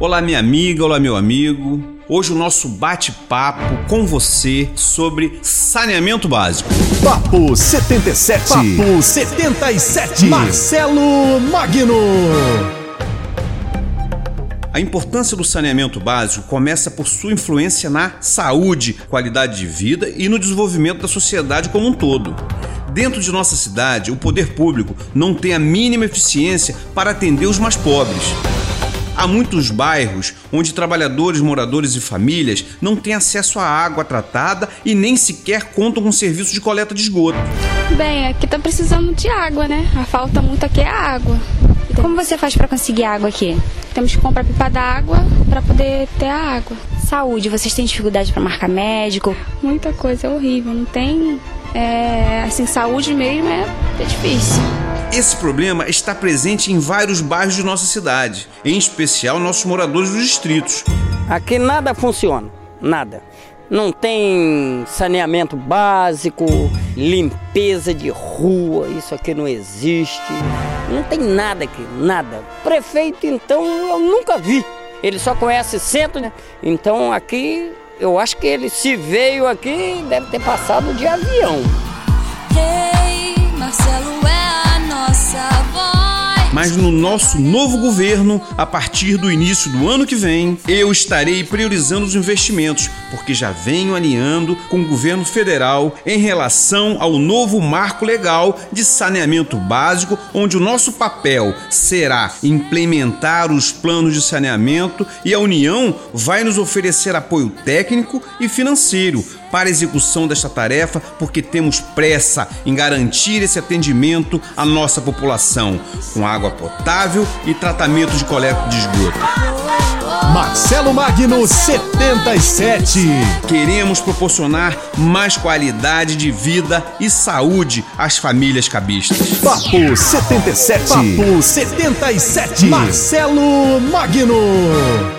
Olá, minha amiga, olá, meu amigo. Hoje o nosso bate-papo com você sobre saneamento básico. Papo 77. Papo 77. Marcelo Magno. A importância do saneamento básico começa por sua influência na saúde, qualidade de vida e no desenvolvimento da sociedade como um todo. Dentro de nossa cidade, o poder público não tem a mínima eficiência para atender os mais pobres. Há muitos bairros onde trabalhadores, moradores e famílias não têm acesso à água tratada e nem sequer contam com serviço de coleta de esgoto. Bem, aqui tá precisando de água, né? A falta muito aqui é água. Como você faz para conseguir água aqui? Temos que comprar pipa d'água para poder ter a água. Saúde, vocês têm dificuldade para marcar médico? Muita coisa, é horrível. Não tem, é, assim, saúde mesmo é, é difícil. Esse problema está presente em vários bairros de nossa cidade, em especial nossos moradores dos distritos. Aqui nada funciona, nada. Não tem saneamento básico, limpeza de rua, isso aqui não existe. Não tem nada aqui, nada. Prefeito, então, eu nunca vi. Ele só conhece centro, né? Então aqui, eu acho que ele se veio aqui, deve ter passado de avião. Hey, Mas no nosso novo governo, a partir do início do ano que vem, eu estarei priorizando os investimentos, porque já venho alinhando com o governo federal em relação ao novo marco legal de saneamento básico, onde o nosso papel será implementar os planos de saneamento e a União vai nos oferecer apoio técnico e financeiro para a execução desta tarefa, porque temos pressa em garantir esse atendimento à nossa população, com água potável e tratamento de coleta de esgoto. Marcelo Magno 77. Queremos proporcionar mais qualidade de vida e saúde às famílias cabistas. Papo 77. Papo 77. Marcelo Magno.